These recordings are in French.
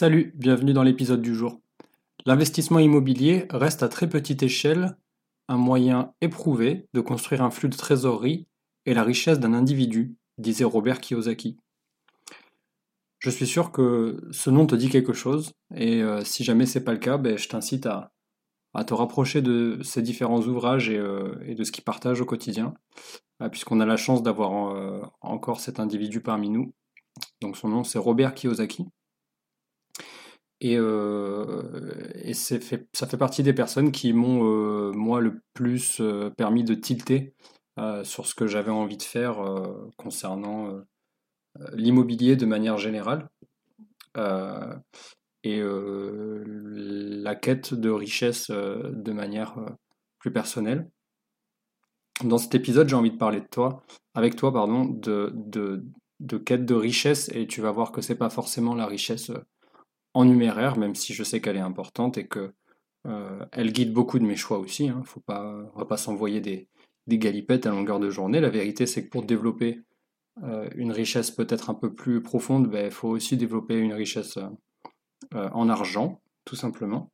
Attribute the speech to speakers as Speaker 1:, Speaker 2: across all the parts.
Speaker 1: Salut, bienvenue dans l'épisode du jour. L'investissement immobilier reste à très petite échelle un moyen éprouvé de construire un flux de trésorerie et la richesse d'un individu, disait Robert Kiyosaki. Je suis sûr que ce nom te dit quelque chose, et euh, si jamais c'est pas le cas, ben, je t'incite à, te rapprocher de ces différents ouvrages et, euh, de ce qu'ils partagent au quotidien, euh, puisqu'on a la chance d'avoir encore cet individu parmi nous. Donc son nom c'est Robert Kiyosaki. Et, fait, ça fait partie des personnes qui m'ont, moi, le plus permis de tilter sur ce que j'avais envie de faire concernant l'immobilier de manière générale. et la quête de richesse de manière plus personnelle. Dans cet épisode, j'ai envie de parler de toi, avec toi, pardon, de, de, de quête de richesse, et tu vas voir que c'est pas forcément la richesse en numéraire, même si je sais qu'elle est importante et que euh, elle guide beaucoup de mes choix aussi. Hein. Faut pas, va pas s'envoyer des, galipettes à longueur de journée. La vérité, c'est que pour développer euh, une richesse peut-être un peu plus profonde, il ben, faut aussi développer une richesse euh, en argent, tout simplement.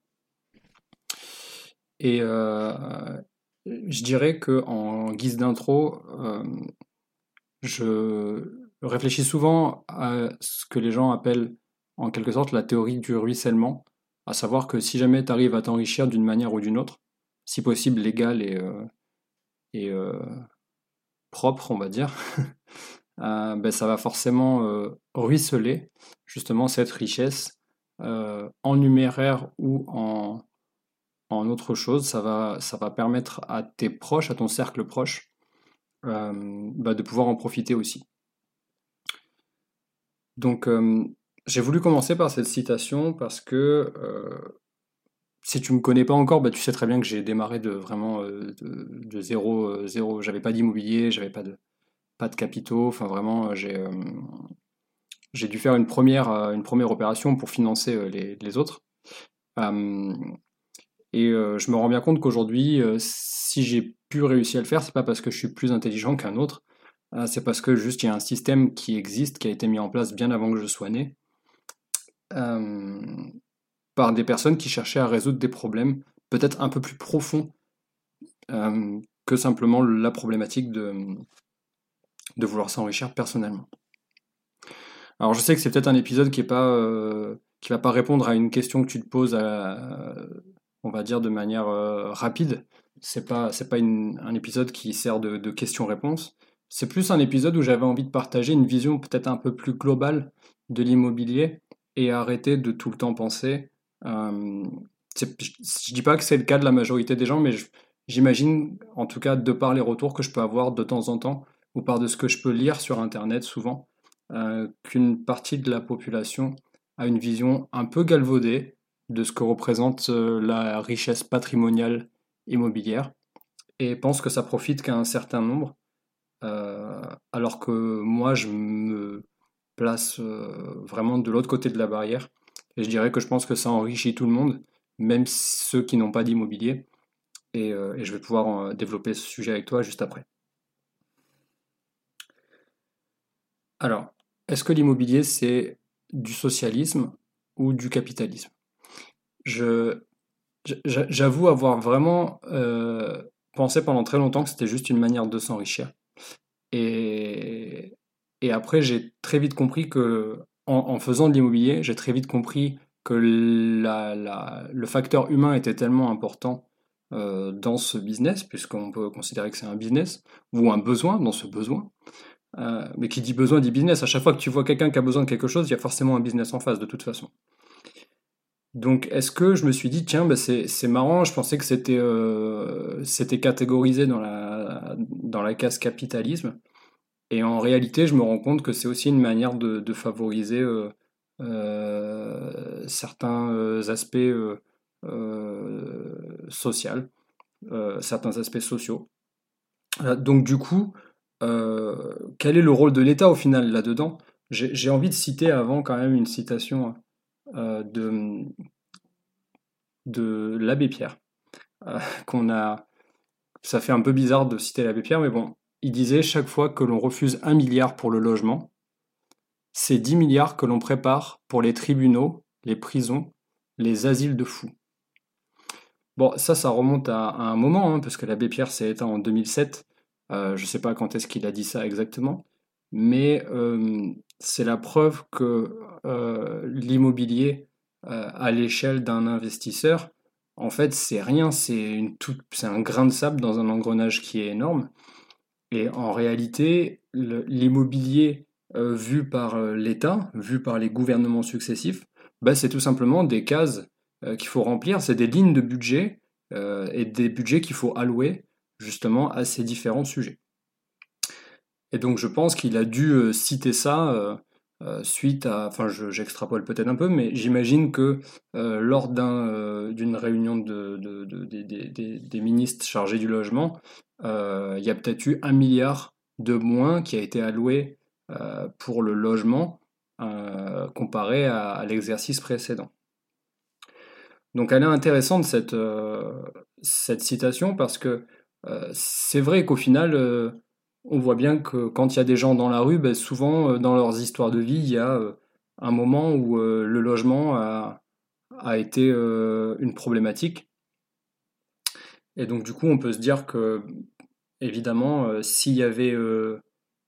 Speaker 1: Et je dirais que en guise d'intro, je réfléchis souvent à ce que les gens appellent en quelque sorte la théorie du ruissellement, à savoir que si jamais tu arrives à t'enrichir d'une manière ou d'une autre, si possible légale et, euh, et euh, propre, on va dire, euh, ben, ça va forcément ruisseler justement cette richesse en numéraire ou en, en autre chose. Ça va, ça va permettre à tes proches, à ton cercle proche, bah, de pouvoir en profiter aussi. Donc, j'ai voulu commencer par cette citation parce que euh, si tu me connais pas encore, bah, tu sais très bien que j'ai démarré de vraiment euh, de, zéro, euh, zéro. J'avais pas d'immobilier, j'avais pas de pas de capitaux. Enfin vraiment, j'ai dû faire une première une première opération pour financer les, les autres. et je me rends bien compte qu'aujourd'hui, si j'ai pu réussir à le faire, c'est pas parce que je suis plus intelligent qu'un autre. c'est parce que juste il y a un système qui existe, qui a été mis en place bien avant que je sois né, par des personnes qui cherchaient à résoudre des problèmes peut-être un peu plus profonds euh, que simplement la problématique de, de vouloir s'enrichir personnellement. Alors je sais que c'est peut-être un épisode qui est pas euh, qui va pas répondre à une question que tu te poses on va dire de manière rapide. C'est pas c'est pas un épisode qui sert de, de questions-réponses. C'est plus un épisode où j'avais envie de partager une vision peut-être un peu plus globale de l'immobilier et arrêter de tout le temps penser. Euh, je dis pas que c'est le cas de la majorité des gens, mais j'imagine, en tout cas, de par les retours que je peux avoir de temps en temps, ou par de ce que je peux lire sur Internet souvent, euh, qu'une partie de la population a une vision un peu galvaudée de ce que représente euh, la richesse patrimoniale immobilière, et pense que ça profite qu'à un certain nombre, alors que moi, je me place euh, vraiment de l'autre côté de la barrière. Et je dirais que je pense que ça enrichit tout le monde, même ceux qui n'ont pas d'immobilier. Et, euh, je vais pouvoir euh, développer ce sujet avec toi juste après. Alors, est-ce que l'immobilier c'est du socialisme ou du capitalisme? J'avoue avoir vraiment pensé pendant très longtemps que c'était juste une manière de s'enrichir. Et, et après, j'ai très vite compris que, en, faisant de l'immobilier, j'ai très vite compris que le facteur humain était tellement important euh, dans ce business, puisqu'on peut considérer que c'est un business, ou un besoin dans ce besoin. Euh, mais qui dit besoin dit business. À chaque fois que tu vois quelqu'un qui a besoin de quelque chose, il y a forcément un business en face, de toute façon. Donc, est-ce que je me suis dit, tiens, bah, c'est marrant, je pensais que c'était euh, catégorisé dans la, dans la case capitalisme. Et en réalité, je me rends compte que c'est aussi une manière de, favoriser euh, certains aspects sociaux, certains aspects sociaux. donc du coup, quel est le rôle de l'État au final là-dedans? J'ai envie de citer avant quand même une citation de, de l'abbé Pierre, qu'on a... Ça fait un peu bizarre de citer l'abbé Pierre, mais bon, il disait chaque fois que l'on refuse un milliard pour le logement, c'est 10 milliards que l'on prépare pour les tribunaux, les prisons, les asiles de fous. Bon, ça, ça remonte à, un moment, hein, parce que l'abbé Pierre s'est éteint en 2007. Euh, je ne sais pas quand est-ce qu'il a dit ça exactement, mais euh, c'est la preuve que euh, l'immobilier à l'échelle d'un investisseur, en fait, c'est rien, c'est un grain de sable dans un engrenage qui est énorme. Et en réalité, l'immobilier vu par l'État, vu par les gouvernements successifs, bah, c'est tout simplement des cases qu'il faut remplir, c'est des lignes de budget et des budgets qu'il faut allouer justement à ces différents sujets. Et donc je pense qu'il a dû citer ça suite à, enfin j'extrapole peut-être un peu, mais j'imagine que lors d'une réunion des ministres chargés du logement, il y a peut-être eu un milliard de moins qui a été alloué pour le logement comparé à l'exercice précédent. Donc elle est intéressante cette, euh, cette citation parce que euh, c'est vrai qu'au final, euh, on voit bien que quand il y a des gens dans la rue, ben, souvent dans leurs histoires de vie, il y a un moment où le logement a, a été une problématique. Et donc du coup, on peut se dire que, évidemment, s'il y avait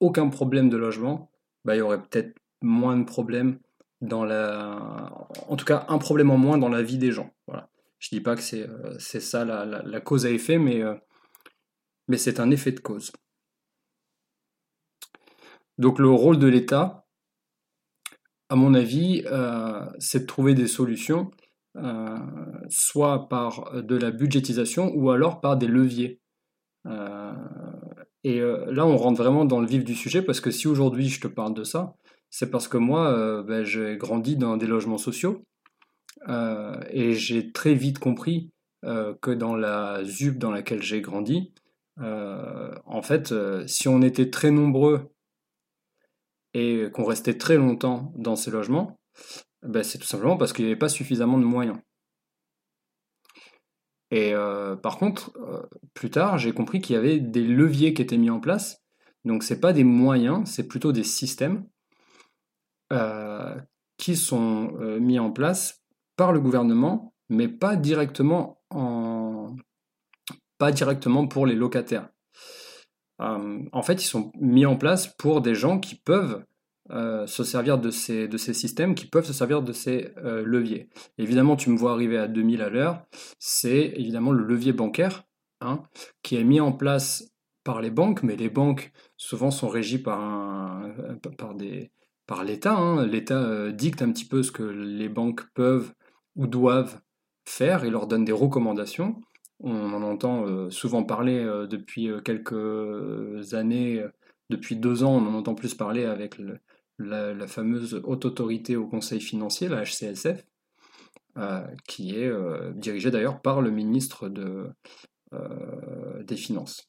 Speaker 1: aucun problème de logement, ben, il y aurait peut-être moins de problèmes dans la, en tout cas un problème en moins dans la vie des gens. Voilà. Je dis pas que c'est euh, ça la, cause à effet, mais, euh, mais c'est un effet de cause. Donc le rôle de l'État, à mon avis, euh, c'est de trouver des solutions, soit par de la budgétisation ou alors par des leviers. et là, on rentre vraiment dans le vif du sujet parce que si aujourd'hui je te parle de ça, c'est parce que moi, euh, ben, j'ai grandi dans des logements sociaux euh, et j'ai très vite compris euh, que dans la ZUB dans laquelle j'ai grandi, en fait, si on était très nombreux et qu'on restait très longtemps dans ces logements, ben, c'est tout simplement parce qu'il n'y avait pas suffisamment de moyens. Et par contre, plus tard, j'ai compris qu'il y avait des leviers qui étaient mis en place. Donc, ce n'est pas des moyens, c'est plutôt des systèmes euh, qui sont euh, mis en place par le gouvernement, mais pas directement, en... pas directement pour les locataires. Euh, en fait, ils sont mis en place pour des gens qui peuvent se servir de ces, de ces systèmes, qui peuvent se servir de ces leviers. Évidemment, tu me vois arriver à 2000 à l'heure, c'est évidemment le levier bancaire hein, qui est mis en place par les banques, mais les banques souvent sont régies par, un, par des, par l'État. Hein. L'État euh, dicte un petit peu ce que les banques peuvent ou doivent faire et leur donne des recommandations. On en entend euh, souvent parler euh, depuis quelques années, depuis deux ans, on en entend plus parler avec la, fameuse haute autorité au conseil financier, la HCSF, qui est dirigée d'ailleurs par le ministre des Finances.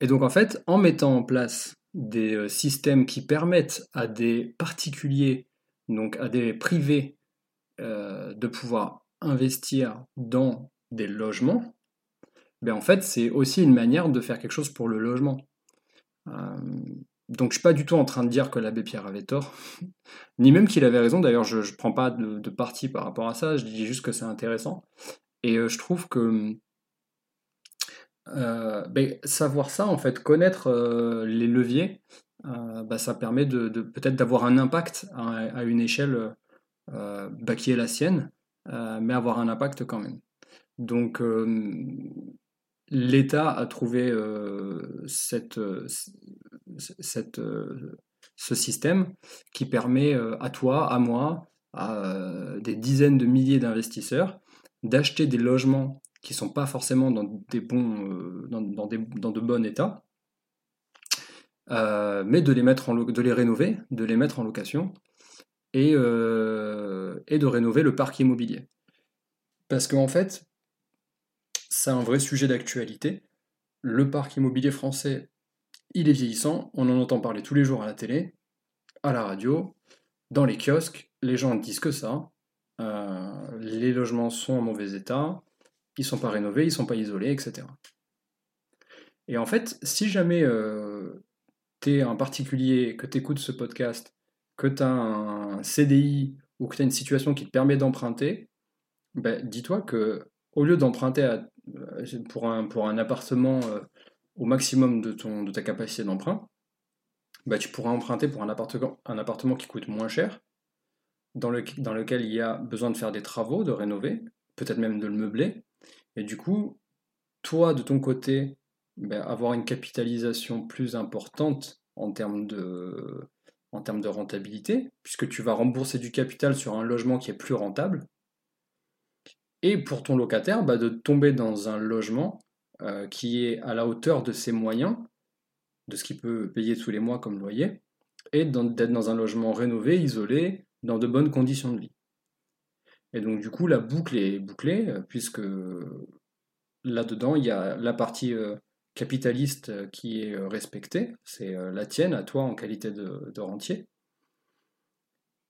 Speaker 1: Et donc en fait, en mettant en place des euh, systèmes qui permettent à des particuliers, donc à des privés, euh, de pouvoir investir dans des logements, ben en fait, c'est aussi une manière de faire quelque chose pour le logement. Euh, donc, je suis pas du tout en train de dire que l'abbé Pierre avait tort, ni même qu'il avait raison. D'ailleurs, je ne prends pas de, parti par rapport à ça, je dis juste que c'est intéressant. Et je trouve que euh, ben, savoir ça, en fait, connaître euh, les leviers, euh, bah, ça permet de, peut-être d'avoir un impact à, une échelle bah, qui est la sienne, mais avoir un impact quand même. Donc l'État a trouvé cette, cette, ce système qui permet à toi, à moi, à des dizaines de milliers d'investisseurs d'acheter des logements qui sont pas forcément dans des bons, euh, dans, des, dans, de bons états, euh, mais de les mettre en de les rénover, de les mettre en location, et, et de rénover le parc immobilier. Parce qu'en fait, c'est un vrai sujet d'actualité. Le parc immobilier français, il est vieillissant, on en entend parler tous les jours à la télé, à la radio, dans les kiosques, les gens ne disent que ça. Euh, les logements sont en mauvais état, ils sont pas rénovés, ils sont pas isolés, etc. Et en fait, si jamais euh, tu es un particulier, que tu écoutes ce podcast, que tu as un CDI ou que tu as une situation qui te permet d'emprunter, ben, dis-toi que au lieu d'emprunter euh, pour un, pour un appartement euh, au maximum de, ta capacité d'emprunt, bah, tu pourras emprunter pour un appartement, qui coûte moins cher, dans, le, dans lequel il y a besoin de faire des travaux, de rénover, peut-être même de le meubler. Et du coup, toi, de ton côté, bah, avoir une capitalisation plus importante en termes de rentabilité, puisque tu vas rembourser du capital sur un logement qui est plus rentable, et pour ton locataire, bah, de tomber dans un logement euh, qui est à la hauteur de ses moyens, de ce qu'il peut payer tous les mois comme loyer, et d'être dans un logement rénové, isolé, dans de bonnes conditions de vie. Et donc du coup, la boucle est bouclée, euh, puisque là-dedans, il y a la partie euh, capitaliste qui est respectée, c'est la tienne, à toi en qualité de, rentier,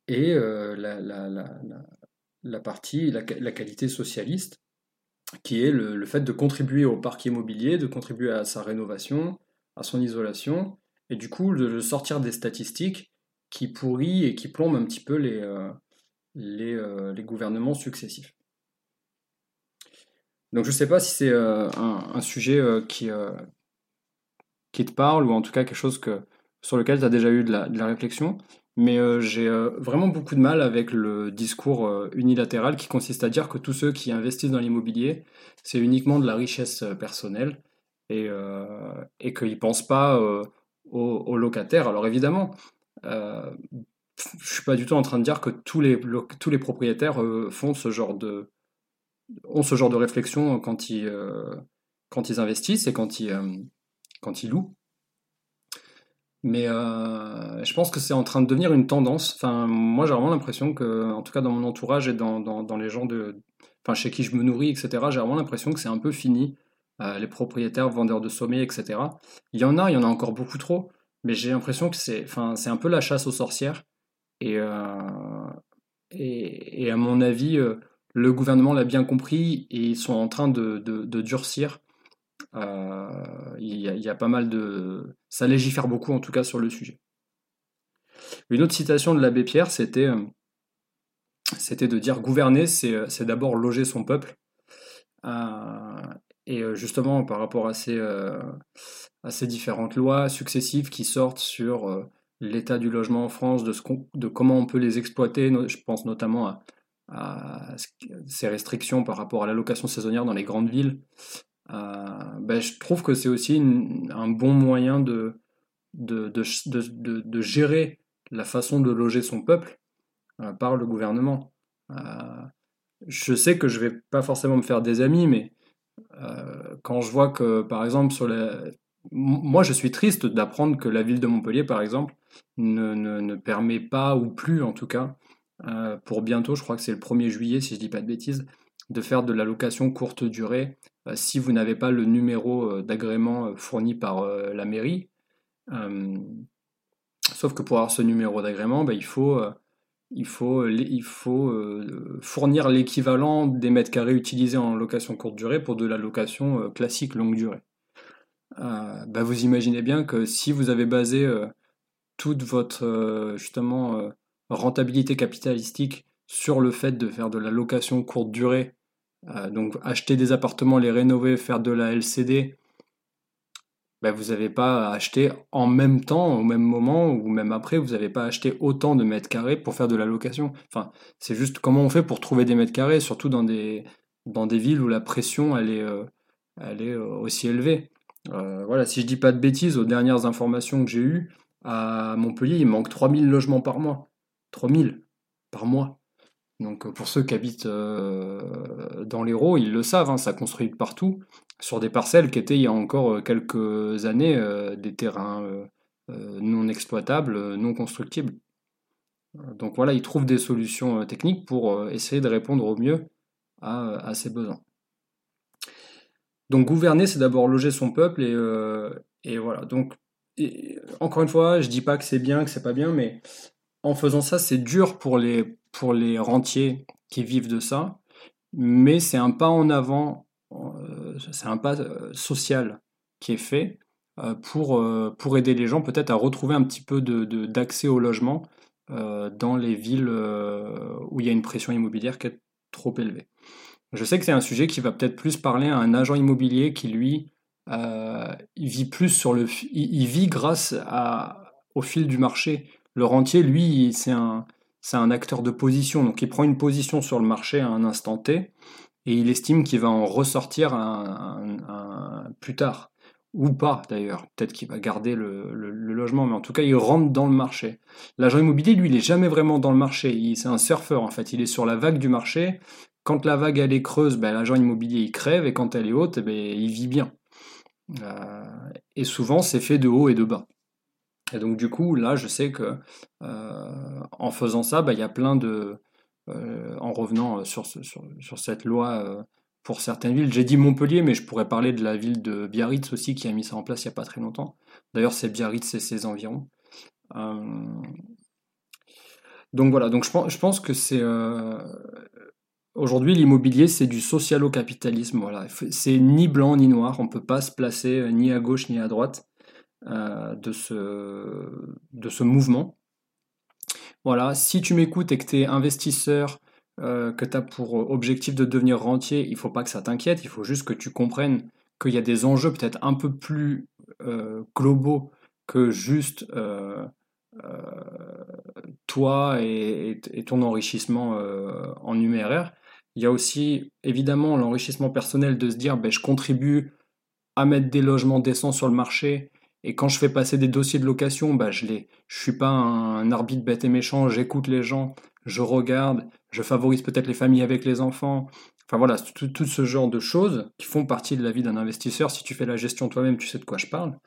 Speaker 1: et la partie, la, qualité socialiste, qui est le, fait de contribuer au parc immobilier, de contribuer à sa rénovation, à son isolation, et du coup de sortir des statistiques qui pourrissent et qui plombent un petit peu les, euh, euh, les, gouvernements successifs. Donc je ne sais pas si c'est euh, un, sujet qui, qui te parle, ou en tout cas quelque chose que, sur lequel tu as déjà eu de la réflexion. Mais euh, j'ai euh, vraiment beaucoup de mal avec le discours euh, unilatéral qui consiste à dire que tous ceux qui investissent dans l'immobilier, c'est uniquement de la richesse personnelle et, et qu'ils ne pensent pas aux, locataires. Alors évidemment, je ne suis pas du tout en train de dire que tous les, tous les propriétaires font ce genre de, ont ce genre de réflexion quand ils, quand ils investissent et quand ils, quand ils louent. Mais euh, je pense que c'est en train de devenir une tendance. Enfin, moi, j'ai vraiment l'impression que, en tout cas dans mon entourage et dans, dans, les gens de, enfin, chez qui je me nourris, etc., j'ai vraiment l'impression que c'est un peu fini. Euh, les propriétaires, vendeurs de sommeil, etc. Il y en a, il y en a encore beaucoup trop, mais j'ai l'impression que c'est, enfin, un peu la chasse aux sorcières. Et, euh, et, et, à mon avis, le gouvernement l'a bien compris et ils sont en train de, de durcir euh, il y, a pas mal de... Ça légifère beaucoup en tout cas sur le sujet. Une autre citation de l'abbé Pierre, c'était euh, de dire gouverner, c'est euh, d'abord loger son peuple. et justement, par rapport à ces, différentes lois successives qui sortent sur l'état du logement en France, de, comment on peut les exploiter, je pense notamment à, ces restrictions par rapport à l'allocation saisonnière dans les grandes villes, ben, je trouve que c'est aussi un bon moyen de, de, de, de, gérer la façon de loger son peuple euh, par le gouvernement. Euh, je sais que je vais pas forcément me faire des amis, mais quand je vois que, par exemple, sur la... moi je suis triste d'apprendre que la ville de Montpellier, par exemple, ne, ne, ne permet pas, ou plus en tout cas, pour bientôt, je crois que c'est le 1er juillet si je dis pas de bêtises, de faire de la location courte durée euh, si vous n'avez pas le numéro euh, d'agrément euh, fourni par la mairie. sauf que pour avoir ce numéro d'agrément, bah, il faut, fournir l'équivalent des mètres carrés utilisés en location courte durée pour de la location classique longue durée. Bah, vous imaginez bien que si vous avez basé toute votre justement rentabilité capitalistique sur le fait de faire de la location courte durée euh, donc acheter des appartements, les rénover, faire de la LCD, ben, vous n'avez pas acheté en même temps, au même moment, ou même après, vous n'avez pas acheté autant de mètres carrés pour faire de la location. Enfin, c'est juste comment on fait pour trouver des mètres carrés, surtout dans des, dans des villes où la pression est, euh, euh, aussi élevée. voilà, si je dis pas de bêtises, aux dernières informations que j'ai eues, à Montpellier, il manque 3000 logements par mois. 3000 par mois. Donc euh, pour ceux qui habitent euh, dans l'Hérault, ils le savent, hein, ça construit partout, sur des parcelles qui étaient il y a encore euh, quelques années des terrains non exploitables, non constructibles. Donc voilà, il trouve des solutions techniques pour essayer de répondre au mieux à, ses besoins. Donc gouverner, c'est d'abord loger son peuple et, et voilà. Donc encore une fois, je dis pas que c'est bien, que c'est pas bien, mais en faisant ça, c'est dur pour les, pour les rentiers qui vivent de ça, mais c'est un pas en avant, euh, c'est un pas euh, social qui est fait euh, pour, pour aider les gens peut-être à retrouver un petit peu d'accès de, au logement dans les villes où il y a une pression immobilière qui est trop élevée. Je sais que c'est un sujet qui va peut-être plus parler à un agent immobilier qui, lui, vit plus sur le... Il, vit grâce à, au fil du marché. Le rentier, lui, c'est un, c'est un acteur de position, donc il prend une position sur le marché à un instant T, et il estime qu'il va en ressortir plus tard, ou pas d'ailleurs, peut-être qu'il va garder le, logement, mais en tout cas il rentre dans le marché. L'agent immobilier, lui, il est jamais vraiment dans le marché, c'est un surfeur en fait, il est sur la vague du marché, quand la vague elle est creuse, ben, l'agent immobilier il crève, et quand elle est haute, ben, il vit bien. Euh, et souvent c'est fait de haut et de bas. Et donc du coup, là, je sais que euh, en faisant ça, bah, il y a plein de... Euh, en revenant sur, sur, cette loi euh, pour certaines villes, j'ai dit Montpellier, mais je pourrais parler de la ville de Biarritz aussi, qui a mis ça en place il n'y a pas très longtemps. D'ailleurs, c'est Biarritz et ses environs. donc voilà, donc je pense, je pense que c'est... Aujourd'hui, l'immobilier, c'est du socialo-capitalisme. Voilà. C'est ni blanc ni noir. On ne peut pas se placer ni à gauche ni à droite. Euh, de, ce, de ce mouvement. Voilà, si tu m'écoutes et que tu es investisseur, euh, que tu as pour objectif de devenir rentier, il ne faut pas que ça t'inquiète, il faut juste que tu comprennes qu'il y a des enjeux peut-être un peu plus euh, globaux que juste toi et, ton enrichissement en numéraire. Il y a aussi évidemment l'enrichissement personnel de se dire ben, je contribue à mettre des logements décents sur le marché et quand je fais passer des dossiers de location, bah, je ne je suis pas un, arbitre bête et méchant, j'écoute les gens, je regarde, je favorise peut-être les familles avec les enfants. Enfin voilà, tout, ce genre de choses qui font partie de la vie d'un investisseur. Si tu fais la gestion toi-même, tu sais de quoi je parle.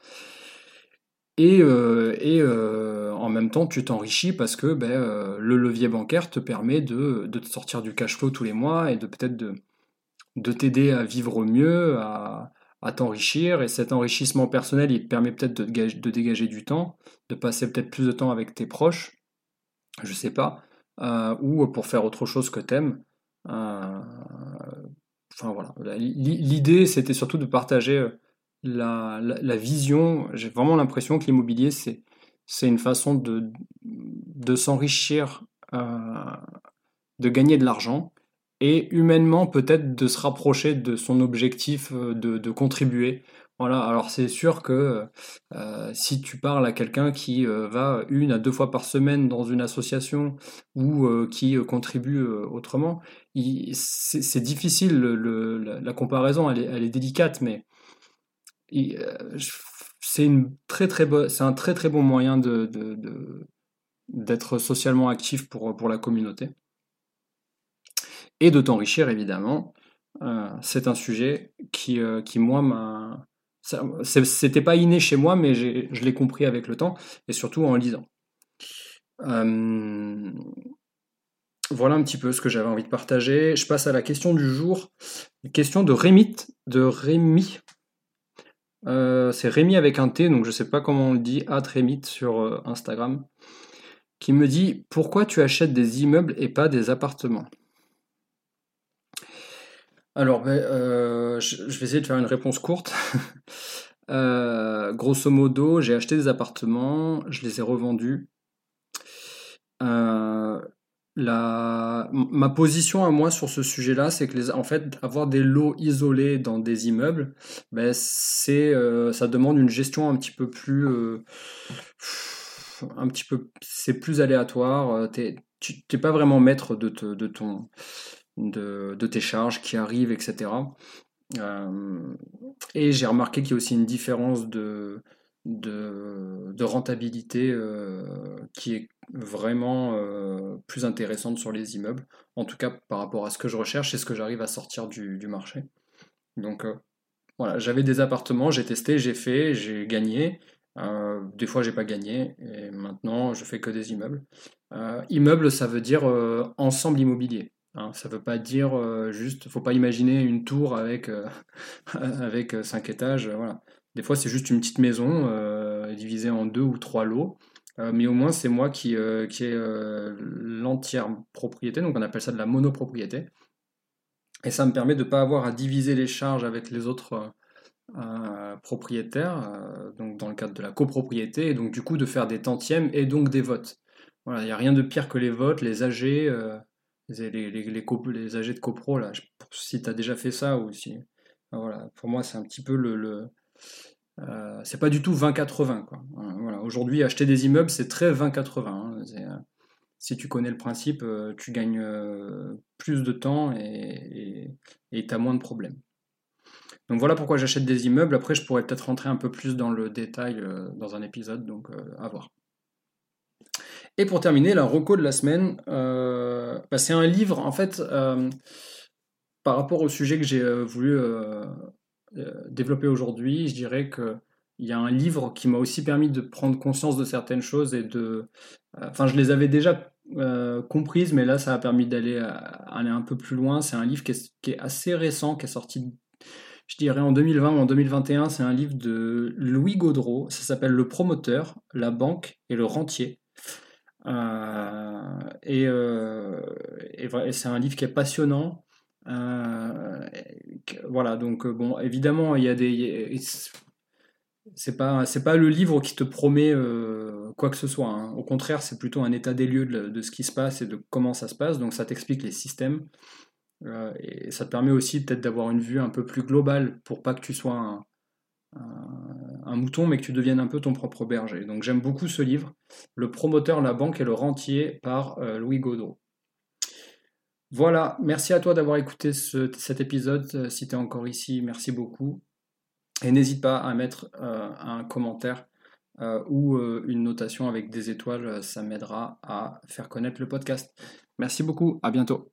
Speaker 1: Et, euh, et euh, en même temps, tu t'enrichis parce que ben, euh, le levier bancaire te permet de, de, te sortir du cash flow tous les mois et de peut-être de, de t'aider à vivre mieux, à, à t'enrichir et cet enrichissement personnel, il te permet peut-être de, dégager du temps, de passer peut-être plus de temps avec tes proches, je sais pas, euh, ou pour faire autre chose que t'aimes. Euh, enfin voilà, l'idée c'était surtout de partager euh, la, la, vision. J'ai vraiment l'impression que l'immobilier c'est c'est une façon de, de s'enrichir, de gagner de l'argent et humainement peut-être de se rapprocher de son objectif euh, de, contribuer. Voilà, alors c'est sûr que euh, si tu parles à quelqu'un qui euh, va une à deux fois par semaine dans une association ou qui contribue autrement, c'est difficile, le, la, comparaison elle est, elle est, délicate, mais c'est très très un très très bon moyen de, d'être socialement actif pour, pour la communauté et de t'enrichir évidemment. Euh, c'est un sujet qui, euh, qui moi, m'a. C'était pas inné chez moi, mais je l'ai compris avec le temps et surtout en lisant. Euh, voilà un petit peu ce que j'avais envie de partager. Je passe à la question du jour. question de Rémi. De c'est Rémi avec un T, donc je sais pas comment on le dit, at Rémi sur Instagram, qui me dit Pourquoi tu achètes des immeubles et pas des appartements? Alors, ben, euh, je, vais essayer de faire une réponse courte. Euh, grosso modo, j'ai acheté des appartements, je les ai revendus. Euh, ma position à moi sur ce sujet-là, c'est que fait, avoir des lots isolés dans des immeubles, ben, c'est, ça demande une gestion un petit peu plus, un petit peu, c'est plus aléatoire. tu n'es pas vraiment maître de, de ton de, tes charges qui arrivent, etc. Euh, et j'ai remarqué qu'il y a aussi une différence de, de, rentabilité euh, qui est vraiment euh, plus intéressante sur les immeubles, en tout cas par rapport à ce que je recherche et ce que j'arrive à sortir du, marché. Donc voilà, j'avais des appartements, j'ai testé, j'ai fait, j'ai gagné. des fois, j'ai pas gagné et maintenant, je fais que des immeubles. immeuble, ça veut dire ensemble immobilier. Ça veut pas dire juste, faut pas imaginer une tour avec avec cinq étages. Voilà. Des fois, c'est juste une petite maison divisée en deux ou trois lots. mais au moins, c'est moi qui, qui ai l'entière propriété, donc on appelle ça de la monopropriété. Et ça me permet de ne pas avoir à diviser les charges avec les autres euh, propriétaires, euh, donc dans le cadre de la copropriété, et donc du coup de faire des tantièmes et donc des votes. Voilà, il n'y a rien de pire que les votes, les AG, euh, les, les, les, AG de copro, là, si tu as déjà fait ça ou si. Voilà, pour moi, c'est un petit peu le. le c'est pas du tout 20-80. Voilà. Aujourd'hui, acheter des immeubles, c'est très 20-80 si tu connais le principe, euh, tu gagnes euh, plus de temps et tu as moins de problèmes. Donc voilà pourquoi j'achète des immeubles. Après, je pourrais peut-être rentrer un peu plus dans le détail euh, dans un épisode, donc à voir. Et pour terminer, la reco de la semaine, bah, c'est un livre, en fait, par rapport au sujet que j'ai voulu développer aujourd'hui, je dirais que il y a un livre qui m'a aussi permis de prendre conscience de certaines choses et de. Enfin, je les avais déjà euh, comprise, mais là, ça a permis d'aller euh, aller un peu plus loin. C'est un livre qui est, assez récent, qui est sorti, je dirais, en 2020 ou en 2021. C'est un livre de Louis Gaudreau. Ça s'appelle Le promoteur, la banque et le rentier. Euh, et, c'est un livre qui est passionnant. voilà, donc bon, évidemment, il y a des c'est pas pas le livre qui te promet euh, quoi que ce soit. Hein. Au contraire, c'est plutôt un état des lieux de, ce qui se passe et de comment ça se passe. Donc ça t'explique les systèmes euh, et ça te permet aussi peut-être d'avoir une vue un peu plus globale pour pas que tu sois un, mouton, mais que tu deviennes un peu ton propre berger. Donc j'aime beaucoup ce livre, Le promoteur, la banque et le rentier par euh, Louis Godot. Voilà, merci à toi d'avoir écouté cet épisode. Si tu es encore ici, merci beaucoup. Et n'hésite pas à mettre euh, un commentaire euh, ou euh, une notation avec des étoiles, ça m'aidera à faire connaître le podcast. Merci beaucoup, à bientôt.